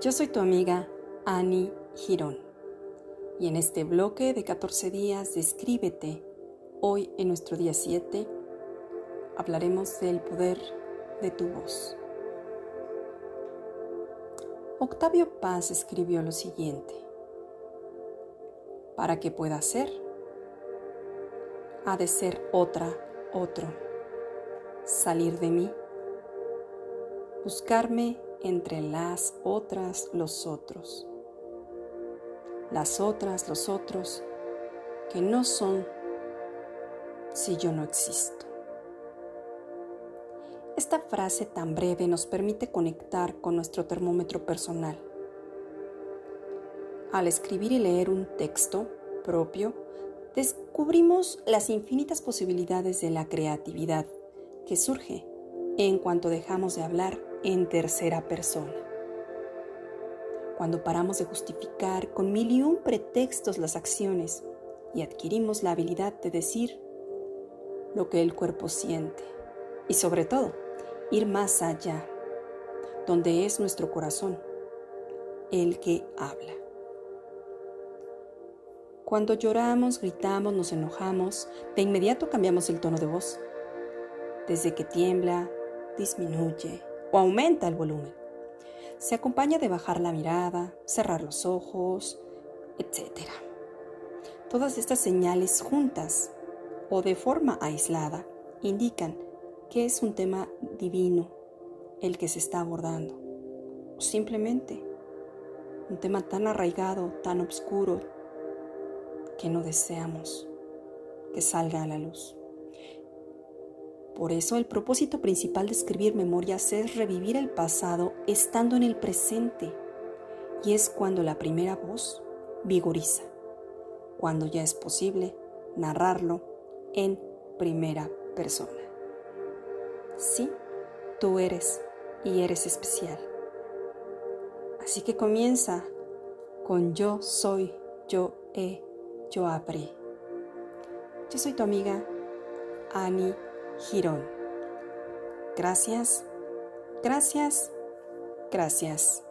Yo soy tu amiga Annie Girón. Y en este bloque de 14 días de Escríbete, hoy en nuestro día 7, hablaremos del poder de tu voz. Octavio Paz escribió lo siguiente, para que pueda ser, ha de ser otra, otro, salir de mí, buscarme entre las otras, los otros. Las otras, los otros, que no son si yo no existo. Esta frase tan breve nos permite conectar con nuestro termómetro personal. Al escribir y leer un texto propio, descubrimos las infinitas posibilidades de la creatividad que surge en cuanto dejamos de hablar en tercera persona. Cuando paramos de justificar con mil y un pretextos las acciones y adquirimos la habilidad de decir lo que el cuerpo siente y sobre todo ir más allá, donde es nuestro corazón el que habla. Cuando lloramos, gritamos, nos enojamos, de inmediato cambiamos el tono de voz. Desde que tiembla, disminuye, o aumenta el volumen. Se acompaña de bajar la mirada, cerrar los ojos, etc. Todas estas señales juntas o de forma aislada indican que es un tema divino el que se está abordando. O simplemente un tema tan arraigado, tan oscuro, que no deseamos que salga a la luz. Por eso el propósito principal de escribir memorias es revivir el pasado estando en el presente. Y es cuando la primera voz vigoriza, cuando ya es posible narrarlo en primera persona. Sí, tú eres y eres especial. Así que comienza con yo soy, yo he, yo abrí. Yo soy tu amiga Annie Girón. Gracias, gracias, gracias.